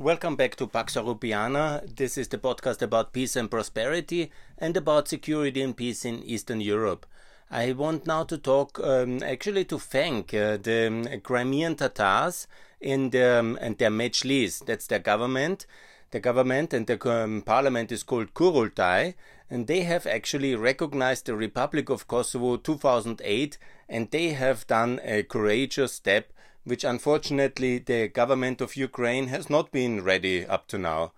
Welcome back to Pax Europiana. This is the podcast about peace and prosperity and about security and peace in Eastern Europe. I want now to talk, um, actually, to thank uh, the um, Crimean Tatars the, um, and their Mejlis, that's their government. The government and the um, parliament is called Kurultai, and they have actually recognized the Republic of Kosovo 2008, and they have done a courageous step which unfortunately the government of Ukraine has not been ready up to now.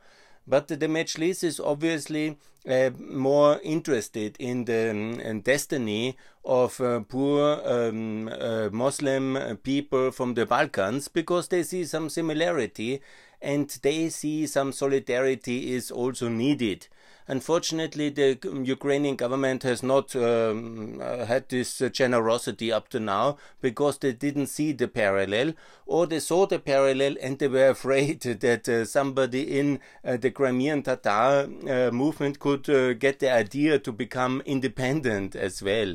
But the Mejlis is obviously uh, more interested in the um, destiny of uh, poor um, uh, Muslim people from the Balkans because they see some similarity and they see some solidarity is also needed. Unfortunately, the Ukrainian government has not um, uh, had this uh, generosity up to now because they didn't see the parallel, or they saw the parallel and they were afraid that uh, somebody in uh, the Crimean Tatar uh, movement could uh, get the idea to become independent as well.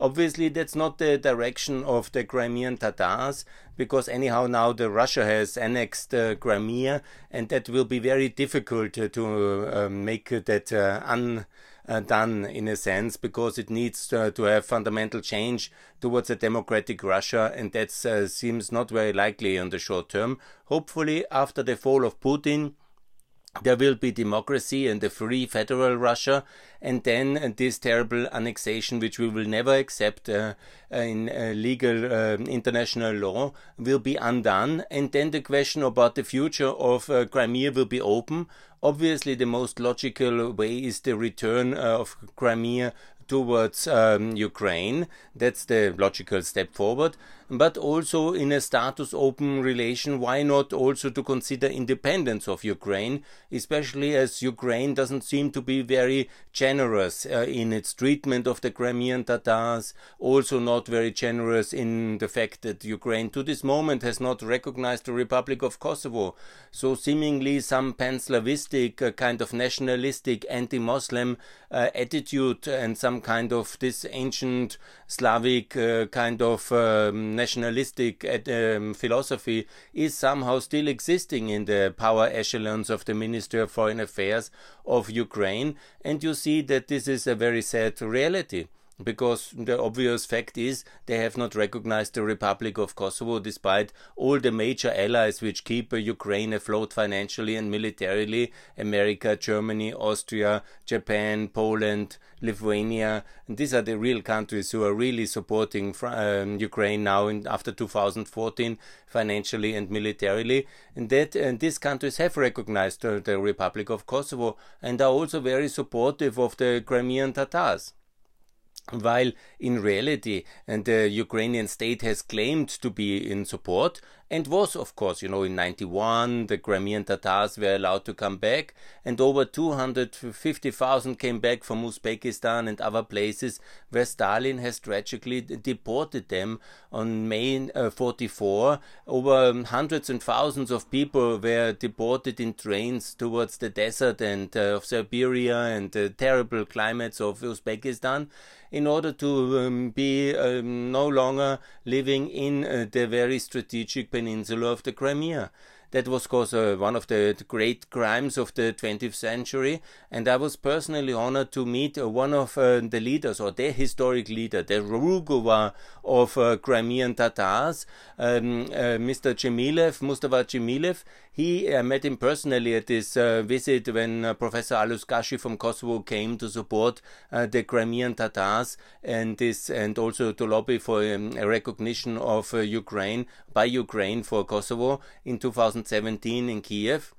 Obviously, that's not the direction of the Crimean Tatars, because anyhow now the Russia has annexed uh, Crimea, and that will be very difficult uh, to uh, make that uh, undone in a sense, because it needs to have fundamental change towards a democratic Russia, and that uh, seems not very likely in the short term. Hopefully, after the fall of Putin there will be democracy and a free federal Russia, and then uh, this terrible annexation, which we will never accept uh, in uh, legal uh, international law, will be undone. And then the question about the future of uh, Crimea will be open. Obviously, the most logical way is the return uh, of Crimea towards um, Ukraine. That's the logical step forward. But also in a status open relation, why not also to consider independence of Ukraine, especially as Ukraine doesn't seem to be very generous uh, in its treatment of the Crimean Tatars, also not very generous in the fact that Ukraine to this moment has not recognized the Republic of Kosovo. So seemingly some pan-Slavistic uh, kind of nationalistic anti-Muslim uh, attitude and some kind of this ancient Slavic uh, kind of um, nationalistic um, philosophy is somehow still existing in the power echelons of the Minister of Foreign Affairs of Ukraine, and you see that this is a very sad reality because the obvious fact is they have not recognized the Republic of Kosovo despite all the major allies which keep Ukraine afloat financially and militarily America, Germany, Austria, Japan, Poland, Lithuania. And these are the real countries who are really supporting um, Ukraine now in, after 2014 financially and militarily. And that and these countries have recognized uh, the Republic of Kosovo and are also very supportive of the Crimean Tatars while in reality and the Ukrainian state has claimed to be in support and was of course you know in 91 the Crimean Tatars were allowed to come back and over 250,000 came back from Uzbekistan and other places where Stalin has tragically deported them on May uh, 44 over hundreds and thousands of people were deported in trains towards the desert and uh, of Siberia and the terrible climates of Uzbekistan in order to um, be um, no longer living in uh, the very strategic peninsula of the Crimea. That was, of course, uh, one of the, great crimes of the 20th century. And I was personally honored to meet uh, one of uh, the leaders, or the historic leader, the Rugova of uh, Crimean Tatars, um, uh, Mr. Dzhemilev, Mustafa Dzhemilev. He uh, met him personally at this visit when Professor Alush Gashi from Kosovo came to support the Crimean Tatars and this, and also to lobby for um, a recognition of Ukraine by Ukraine for Kosovo in 2017 in Kiev.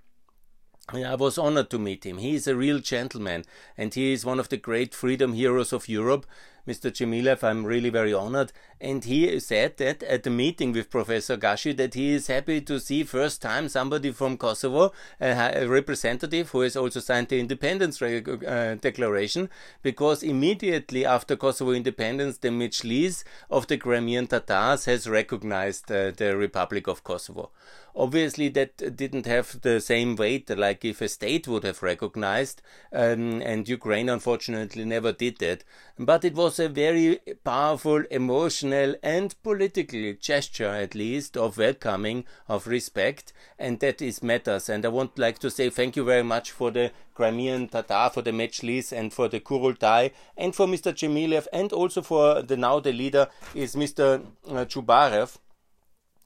I was honored to meet him. He is a real gentleman and he is one of the great freedom heroes of Europe. Mr. Dzhemilev, I'm really very honored. And he said that at the meeting with Professor Gashi that he is happy to see first time somebody from Kosovo, a, representative who has also signed the independence uh, declaration, because immediately after Kosovo independence, the Mejlis of the Crimean Tatars has recognized uh, the Republic of Kosovo. Obviously, that didn't have the same weight like if a state would have recognized, um, and Ukraine unfortunately never did that. But it was a very powerful, emotional, and political gesture, at least, of welcoming, of respect, and that is matters. And I would like to say thank you very much for the Crimean Tatar, for the Mejlis, and for the Kurultai, and for Mr. Dzhemilev, and also for the now the leader is Mr. Uh, Chubarov.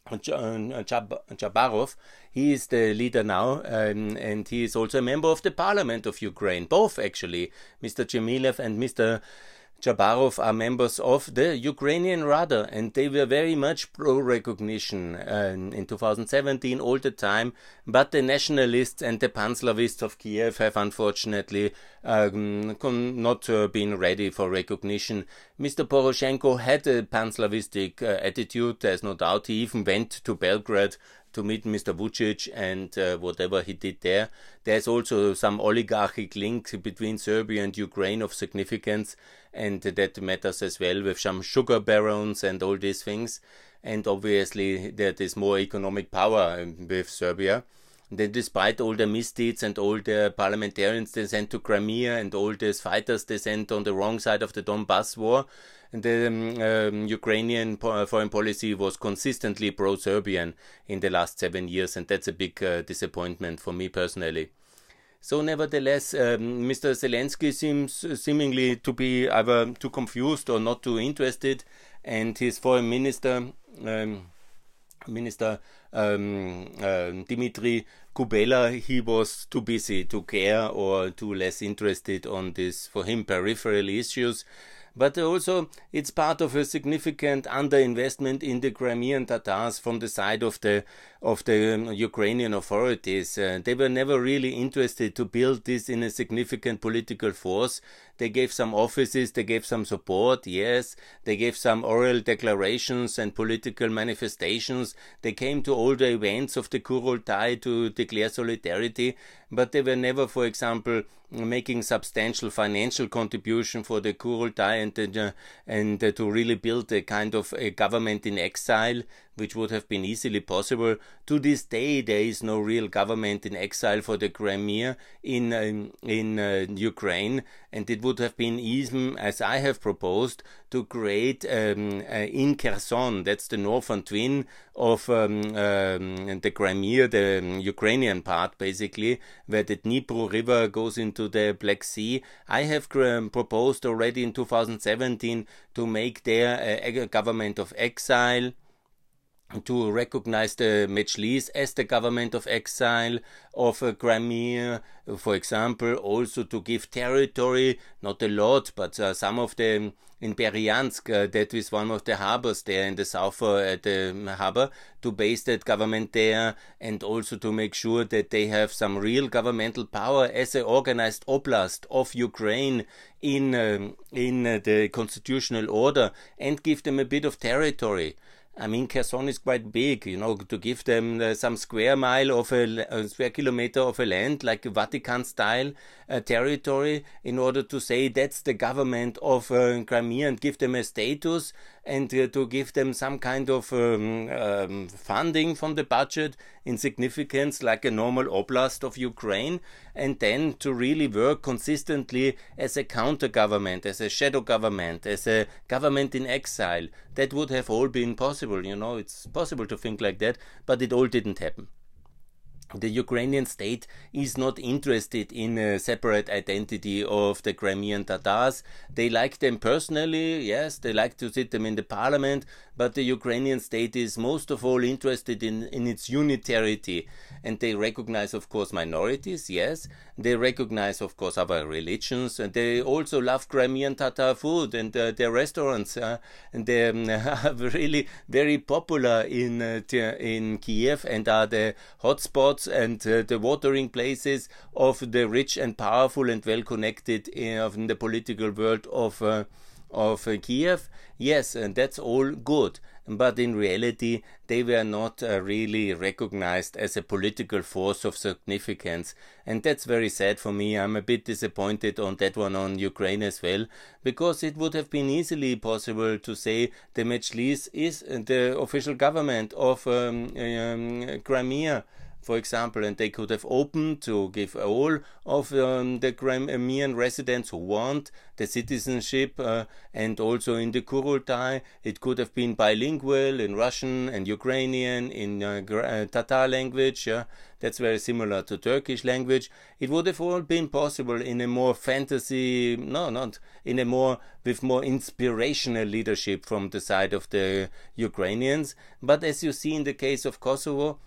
Chubarov. He is the leader now, um, and he is also a member of the parliament of Ukraine. Both, actually, Mr. Dzhemilev and Mr. Chubarov are members of the Ukrainian Rada, and they were very much pro recognition uh, in 2017 all the time. But the nationalists and the Panslavists of Kiev have unfortunately um, not uh, been ready for recognition. Mr. Poroshenko had a Panslavistic uh, attitude, there's no doubt. He even went to Belgrade to meet Mr. Vucic and uh, whatever he did there. There's also some oligarchic link between Serbia and Ukraine of significance, and that matters as well with some sugar barons and all these things. And obviously, there is more economic power with Serbia. Then, despite all the misdeeds and all the parliamentarians they sent to Crimea and all these fighters they sent on the wrong side of the Donbass war, the um, um, Ukrainian foreign policy was consistently pro Serbian in the last seven years, and that's a big uh, disappointment for me personally. So, nevertheless, um, Mr. Zelensky seems seemingly to be either too confused or not too interested, and his foreign minister, um, Minister um, uh, Dmitry Kuleba, he was too busy to care or too less interested on this, for him, peripheral issues but also it's part of a significant underinvestment in the Crimean Tatars from the side of the of the um, Ukrainian authorities. Uh, they were never really interested to build this in a significant political force. They gave some offices, they gave some support, yes, they gave some oral declarations and political manifestations. They came to all the events of the Kurultai to declare solidarity, but they were never, for example, making substantial financial contribution for the Kurultai and and to really build a kind of a government in exile which would have been easily possible. To this day, there is no real government in exile for the Crimea in um, in uh, Ukraine, and it would have been even, as I have proposed, to create um, uh, in Kherson, that's the northern twin of um, um the Crimea, the um, Ukrainian part, basically, where the Dnipro River goes into the Black Sea. I have proposed already in 2017 to make there a, a government of exile to recognize the Mejlis as the government of exile of uh, Crimea, for example, also to give territory, not a lot, but uh, some of them in Berdyansk, uh, that is one of the harbors there in the south uh, at the harbor, to base that government there and also to make sure that they have some real governmental power as an organized oblast of Ukraine in, um, in uh, the constitutional order and give them a bit of territory. I mean, Kherson is quite big, you know, to give them uh, some square mile of a, a, square kilometer of a land, like a Vatican style uh, territory, in order to say that's the government of uh, Crimea and give them a status and uh, to give them some kind of um, um, funding from the budget in significance like a normal oblast of Ukraine, and then to really work consistently as a counter government, as a shadow government, as a government in exile. That would have all been possible, you know, it's possible to think like that, but it all didn't happen the Ukrainian state is not interested in a separate identity of the Crimean Tatars. They like them personally, yes, they like to sit them in the parliament, but the Ukrainian state is most of all interested in, in its unitarity. And they recognize, of course, minorities, yes. They recognize, of course, other religions, and they also love Crimean Tatar food and uh, their restaurants. Uh, and they um, are really very popular in, uh, in Kiev and are the hotspots and uh, the watering places of the rich and powerful and well connected in, uh, in the political world of uh, of uh, Kiev. Yes, and that's all good. but in reality, they were not uh, really recognized as a political force of significance. And that's very sad for me. I'm a bit disappointed on that one on Ukraine as well, because it would have been easily possible to say the Mejlis is the official government of um, um, Crimea for example, and they could have opened to give all of um, the Crimean residents who want the citizenship, uh, and also in the Kurultai, it could have been bilingual in Russian and Ukrainian, in uh, uh, Tatar language. Yeah? That's very similar to Turkish language. It would have all been possible in a more fantasy, no, not in a more with more inspirational leadership from the side of the Ukrainians. But as you see in the case of Kosovo,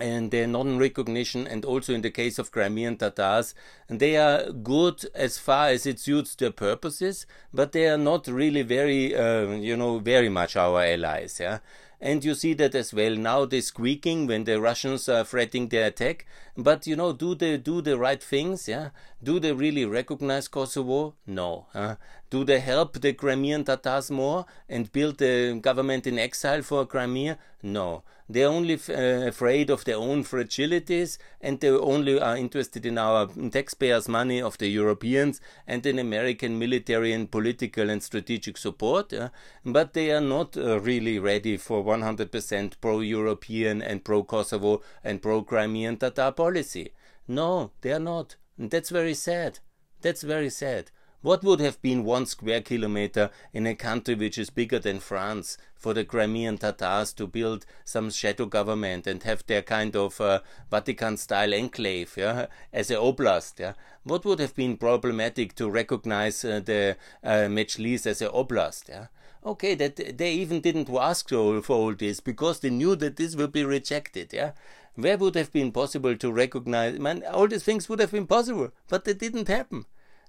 and their non-recognition and also in the case of Crimean Tatars they are good as far as it suits their purposes but they are not really very uh, you know very much our allies yeah and you see that as well now they're squeaking when the Russians are threatening their attack. But you know, do they do the right things? Yeah. Do they really recognize Kosovo? No. Huh? Do they help the Crimean Tatars more and build a government in exile for Crimea? No. They're only uh, afraid of their own fragilities and they only are interested in our taxpayers' money of the Europeans and in American military and political and strategic support. Yeah? But they are not uh, really ready for 100% pro European and pro Kosovo and pro Crimean Tatar policy. No, they are not. And that's very sad. That's very sad. What would have been one square kilometer in a country which is bigger than France for the Crimean Tatars to build some shadow government and have their kind of uh, Vatican style enclave yeah, as a oblast? Yeah? What would have been problematic to recognize uh, the uh, Mejlis as a oblast? Yeah? Okay, that they even didn't ask for all this because they knew that this would be rejected. Yeah, where would have been possible to recognize? Man, all these things would have been possible, but they didn't happen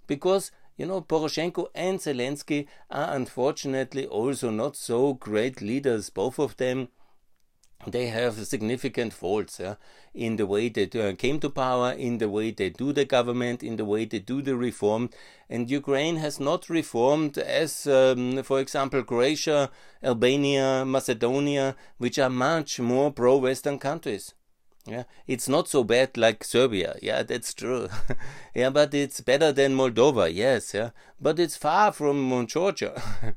because you know, Poroshenko and Zelensky are unfortunately also not so great leaders, both of them. They have significant faults yeah, in the way they uh, came to power, in the way they do the government, in the way they do the reform. And Ukraine has not reformed as, um, for example, Croatia, Albania, Macedonia, which are much more pro Western countries. Yeah, it's not so bad like Serbia. Yeah, that's true. yeah, but it's better than Moldova. Yes, yeah, but it's far from Georgia.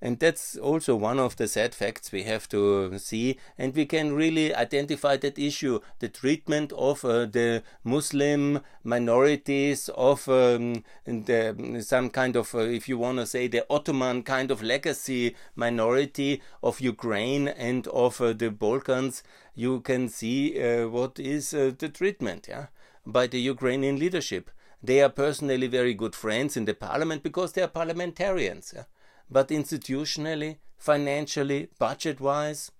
and that's also one of the sad facts we have to see and we can really identify that issue the treatment of uh, the muslim minorities of um, the, some kind of uh, if you want to say the ottoman kind of legacy minority of ukraine and of uh, the balkans you can see uh, what is uh, the treatment yeah, by the Ukrainian leadership. They are personally very good friends in the parliament because they are parliamentarians. Yeah? But institutionally, financially, budget wise,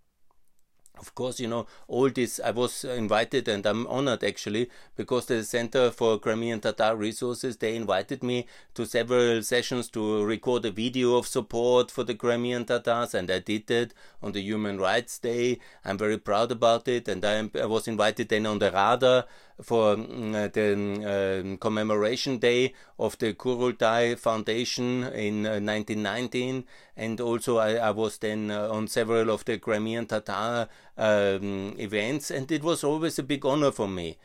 of course, you know, all this, I was invited and I'm honored actually because the Center for Crimean Tatar Resources, they invited me to several sessions to record a video of support for the Crimean Tatars and I did that on the Human Rights Day. I'm very proud about it and I, I was invited then on the radar for uh, the uh, commemoration day of the Kurultai Foundation in uh, 1919, and also I, I was then uh, on several of the Crimean Tatar um, events, and it was always a big honor for me.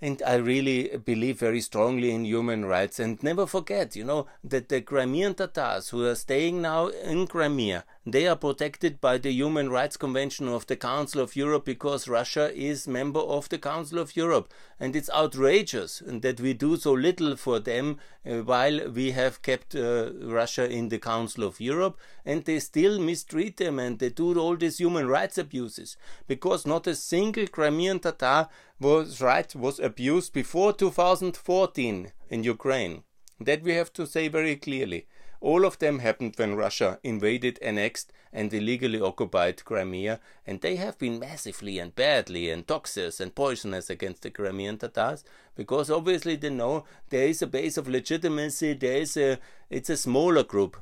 And I really believe very strongly in human rights. And never forget, you know, that the Crimean Tatars who are staying now in Crimea, they are protected by the Human Rights Convention of the Council of Europe because Russia is member of the Council of Europe. And it's outrageous that we do so little for them uh, while we have kept uh, Russia in the Council of Europe and they still mistreat them and they do all these human rights abuses because not a single Crimean Tatar was right was abused before 2014 in Ukraine. That we have to say very clearly. All of them happened when Russia invaded, annexed, and illegally occupied Crimea, and they have been massively and badly and toxic and poisonous against the Crimean Tatars, because obviously they know there is a base of legitimacy, there is a it's a smaller group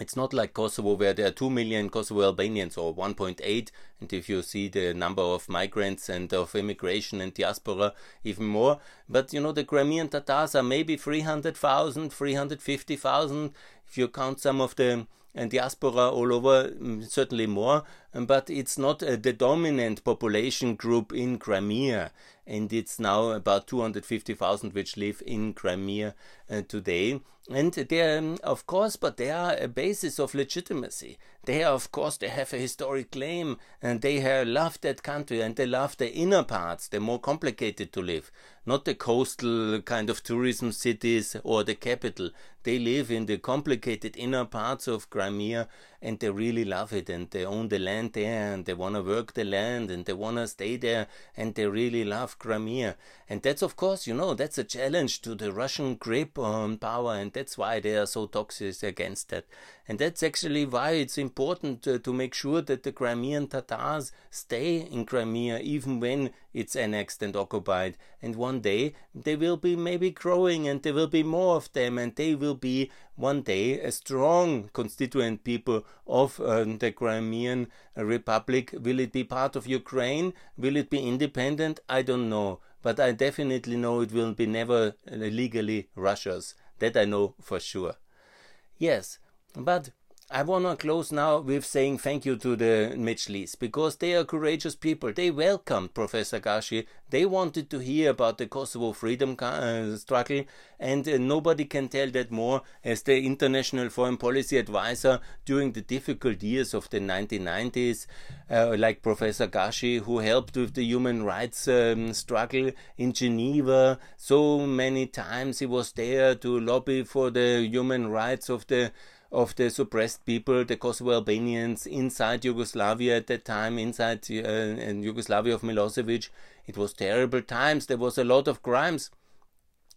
it's not like Kosovo where there are 2 million Kosovo Albanians or 1.8 and if you see the number of migrants and of immigration and diaspora even more but you know the Crimean Tatars are maybe 300,000 350,000 if you count some of the and diaspora all over, mm, certainly more, um, but it's not uh, the dominant population group in Crimea. And it's now about 250,000 which live in Crimea uh, today. And they are, um, of course, but they are a basis of legitimacy. They of course, they have a historic claim and they have loved that country and they love the inner parts. They're more complicated to live, not the coastal kind of tourism cities or the capital. They live in the complicated inner parts of Crimea and they really love it and they own the land there and they want to work the land and they want to stay there and they really love Crimea. And that's, of course, you know, that's a challenge to the Russian grip on power and that's why they are so toxic against that. And that's actually why it's important to, to make sure that the Crimean Tatars stay in Crimea even when it's annexed and occupied. And one day they will be maybe growing and there will be more of them and they will be one day a strong constituent people of uh, the Crimean Republic. Will it be part of Ukraine? Will it be independent? I don't know. But I definitely know it will be never legally Russia's. That I know for sure. Yes, but I want to close now with saying thank you to the Mejlis because they are courageous people. They welcomed Professor Gashi. They wanted to hear about the Kosovo freedom uh, struggle, and uh, nobody can tell that more as the international foreign policy advisor during the difficult years of the 1990s, uh, like Professor Gashi, who helped with the human rights um, struggle in Geneva. So many times he was there to lobby for the human rights of the of the suppressed people, the Kosovo Albanians inside Yugoslavia at that time, inside uh, Yugoslavia of Milosevic. It was terrible times. There was a lot of crimes.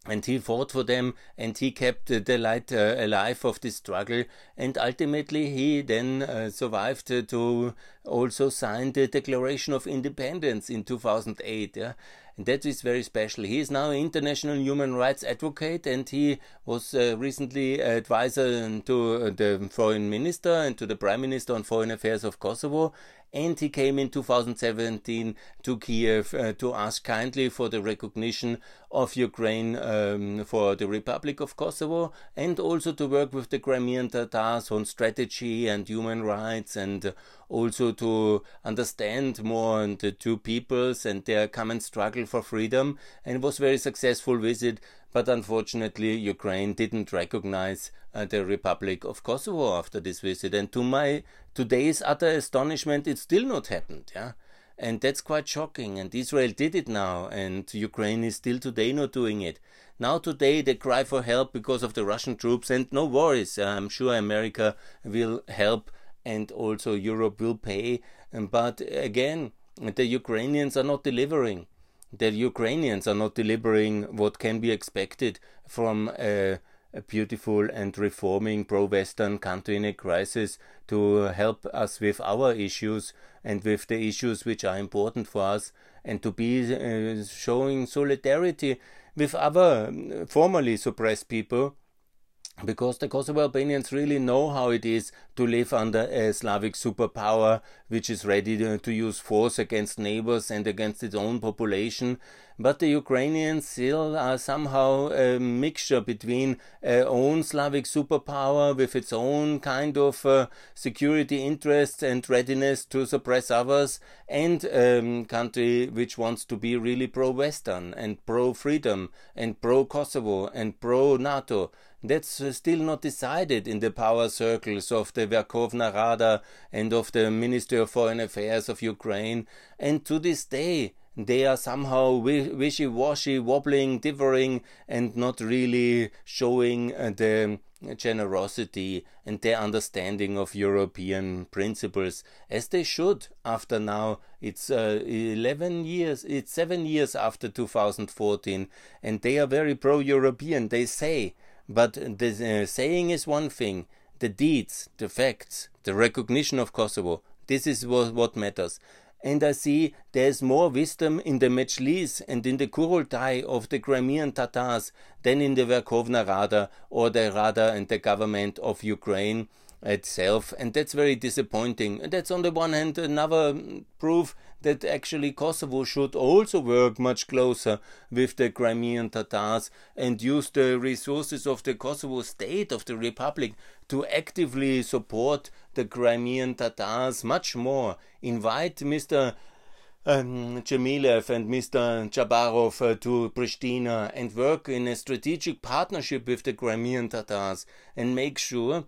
And he fought for them and he kept uh, the light uh, alive of this struggle. And ultimately, he then uh, survived to also sign the Declaration of Independence in 2008. Yeah? And that is very special. He is now an international human rights advocate, and he was uh, recently advisor to the foreign minister and to the prime minister on foreign affairs of Kosovo and he came in 2017 to Kiev uh, to ask kindly for the recognition of Ukraine um, for the Republic of Kosovo and also to work with the Crimean Tatars on strategy and human rights and also to understand more the two peoples and their common struggle for freedom and was very successful visit but unfortunately Ukraine didn't recognize uh, the Republic of Kosovo after this visit. And to my today's utter astonishment, it still not happened. Yeah. And that's quite shocking. And Israel did it now, and Ukraine is still today not doing it. Now, today, they cry for help because of the Russian troops, and no worries. I'm sure America will help, and also Europe will pay. But again, the Ukrainians are not delivering. The Ukrainians are not delivering what can be expected from a a beautiful and reforming pro Western country in a crisis to help us with our issues and with the issues which are important for us and to be uh, showing solidarity with other formerly suppressed people because the Kosovo Albanians really know how it is to live under a Slavic superpower which is ready to, use force against neighbors and against its own population. But the Ukrainians still are somehow a mixture between a own Slavic superpower with its own kind of uh, security interests and readiness to suppress others and a um, country which wants to be really pro-Western and pro-freedom and pro-Kosovo and pro-NATO. That's uh, still not decided in the power circles of the Verkhovna Rada and of the Ministry of Foreign Affairs of Ukraine. And to this day, they are somehow wishy washy, wobbling, differing, and not really showing uh, the generosity and their understanding of European principles as they should after now it's uh, 11 years it's 7 years after 2014 and they are very pro European they say but the uh, saying is one thing, the deeds, the facts, the recognition of Kosovo, this is what, what matters. And I see there's more wisdom in the Mejlis and in the Kurultai of the Crimean Tatars than in the Verkhovna Rada or the Rada and the government of Ukraine. Itself, and that's very disappointing. And that's on the one hand another proof that actually Kosovo should also work much closer with the Crimean Tatars and use the resources of the Kosovo state, of the republic, to actively support the Crimean Tatars much more. Invite Mr. Um, and Mr. Chubarov uh, to Pristina and work in a strategic partnership with the Crimean Tatars and make sure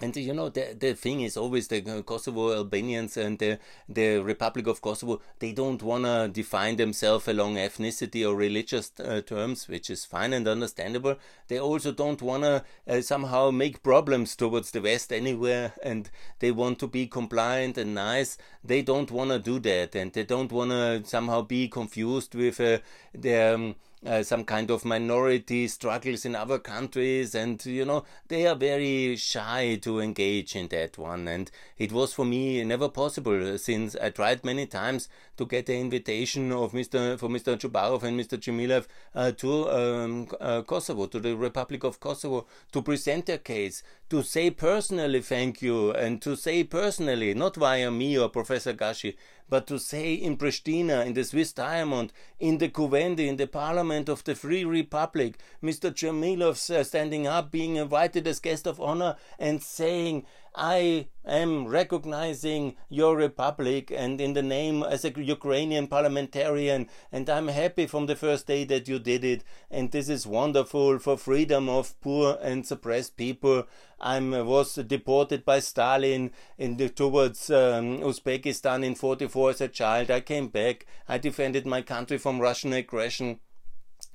and you know the the thing is always the Kosovo Albanians and the the Republic of Kosovo they don't wanna define themselves along ethnicity or religious uh, terms, which is fine and understandable. They also don't wanna uh, somehow make problems towards the West anywhere, and they want to be compliant and nice. They don't wanna do that, and they don't wanna somehow be confused with uh, their. Um, uh, some kind of minority struggles in other countries, and you know they are very shy to engage in that one. And it was for me never possible since I tried many times to get the invitation of Mr. for Mr. Chubarov and Mr. Dzhemilev uh, to um, uh, Kosovo, to the Republic of Kosovo, to present their case, to say personally thank you, and to say personally, not via me or Professor Gashi, but to say in Pristina, in the Swiss Diamond, in the Kuvendi, in the Parliament of the Free Republic, Mr. Dzhemilev uh, standing up, being invited as guest of honor, and saying, I am recognizing your republic and in the name as a Ukrainian parliamentarian, and I'm happy from the first day that you did it. And this is wonderful for freedom of poor and suppressed people. I was deported by Stalin in the, towards um, Uzbekistan in 44 as a child. I came back. I defended my country from Russian aggression.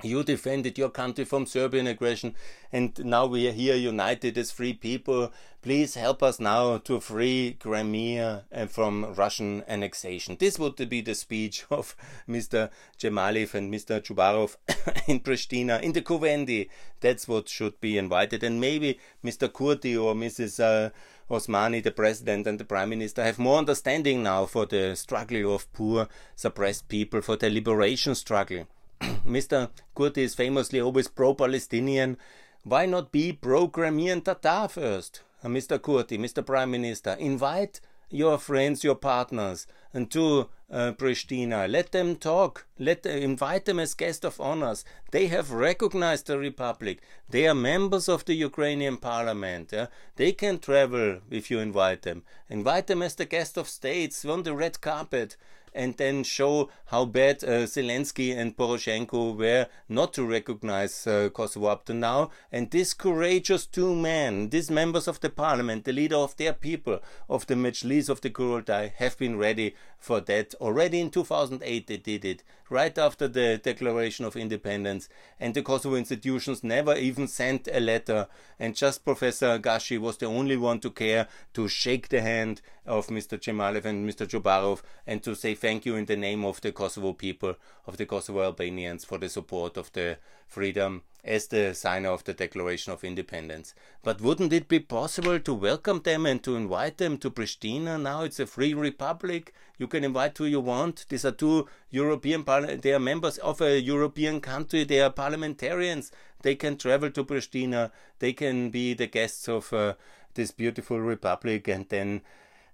You defended your country from Serbian aggression, and now we are here united as free people. Please help us now to free Crimea uh, from Russian annexation. This would be the speech of Mr. Dzhemilev and Mr. Chubarov in Pristina, in the Kuvendi. That's what should be invited, and maybe Mr. Kurti or Mrs. Uh, Osmani, the president and the prime minister, have more understanding now for the struggle of poor, suppressed people, for the liberation struggle. Mr. Kurti is famously always pro Palestinian. Why not be pro Crimean Tatar first? Uh, Mr. Kurti, Mr. Prime Minister, invite your friends, your partners, and to uh, Pristina. Let them talk. Let uh, invite them as guest of honors. They have recognized the republic. They are members of the Ukrainian parliament. Yeah? They can travel if you invite them. Invite them as the guest of states on the red carpet and then show how bad uh, Zelensky and Poroshenko were not to recognize uh, Kosovo up to now. And these courageous two men, these members of the parliament, the leader of their people, of the Mejlis of the Kurultai, have been ready for that. Already in 2008 they did it, right after the Declaration of Independence. And the Kosovo institutions never even sent a letter. And just Professor Gashi was the only one to care to shake the hand of Mr. Dzhemilev and Mr. Chubarov and to say thank you in the name of the Kosovo people, of the Kosovo Albanians for the support of the freedom as the signer of the Declaration of Independence. But wouldn't it be possible to welcome them and to invite them to Pristina? Now it's a free republic. You can invite who you want. These are two European they are members of a European country. They are parliamentarians. They can travel to Pristina. They can be the guests of uh, this beautiful republic and then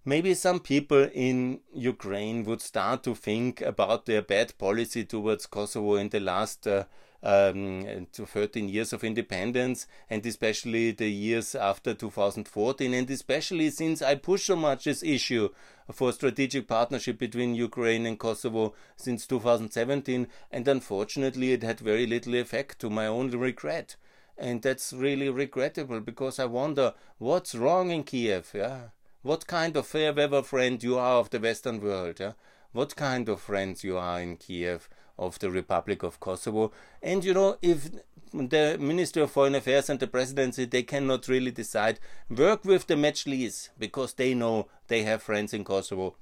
maybe some people in Ukraine would start to think about their bad policy towards Kosovo in the last uh, um, 13 years of independence, and especially the years after 2014, and especially since I pushed so much this issue for strategic partnership between Ukraine and Kosovo since 2017, and unfortunately it had very little effect to my own regret. And that's really regrettable because I wonder what's wrong in Kiev, yeah? What kind of fair weather friend you are of the Western world, yeah? what kind of friends you are in Kiev of the Republic of Kosovo. And you know, if the Minister of Foreign Affairs and the presidency they cannot really decide, work with the Mejlis because they know they have friends in Kosovo.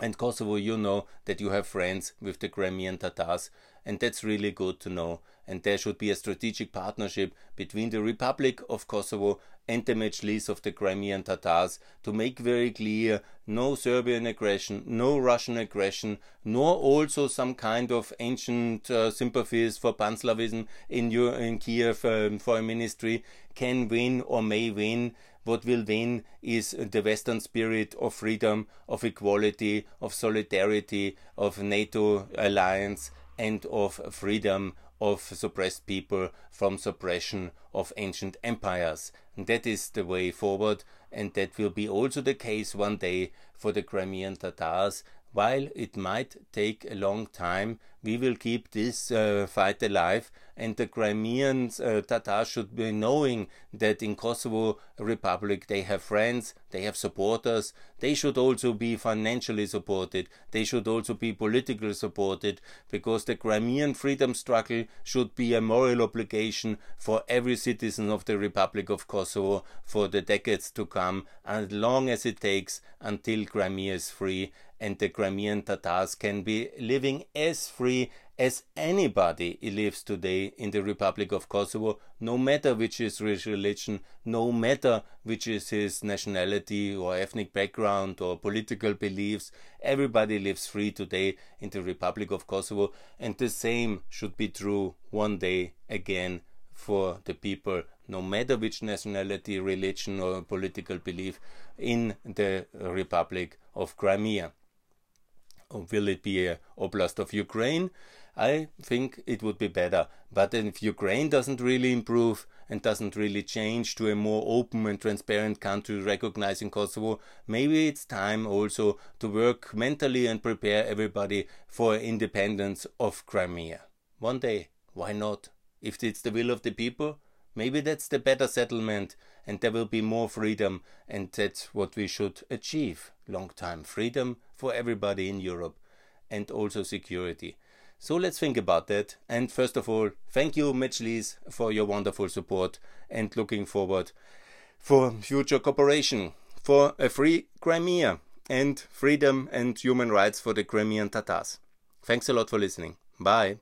And Kosovo, you know that you have friends with the Crimean Tatars, and that's really good to know. And there should be a strategic partnership between the Republic of Kosovo and the Mejlis of the Crimean Tatars to make very clear no Serbian aggression, no Russian aggression, nor also some kind of ancient uh, sympathies for Panslavism in, in Kiev um, foreign ministry can win or may win. What will win is the Western spirit of freedom, of equality, of solidarity, of NATO alliance, and of freedom of suppressed people from suppression of ancient empires. And that is the way forward, and that will be also the case one day for the Crimean Tatars while it might take a long time, we will keep this uh, fight alive, and the Crimean uh, Tatars should be knowing that in Kosovo Republic they have friends, they have supporters. They should also be financially supported. They should also be politically supported, because the Crimean freedom struggle should be a moral obligation for every citizen of the Republic of Kosovo for the decades to come, as long as it takes until Crimea is free and the Crimean Tatars can be living as free as anybody lives today in the Republic of Kosovo, no matter which is his religion, no matter which is his nationality or ethnic background or political beliefs. Everybody lives free today in the Republic of Kosovo, and the same should be true one day again for the people, no matter which nationality, religion, or political belief, in the Republic of Crimea. Will it be a oblast of Ukraine? I think it would be better. But if Ukraine doesn't really improve and doesn't really change to a more open and transparent country recognizing Kosovo, maybe it's time also to work mentally and prepare everybody for independence of Crimea. One day, why not? If it's the will of the people, maybe that's the better settlement and there will be more freedom and that's what we should achieve long time freedom for everybody in Europe and also security. So let's think about that. And first of all, thank you, Mejlis, for your wonderful support and looking forward for future cooperation for a free Crimea and freedom and human rights for the Crimean Tatars. Thanks a lot for listening. Bye.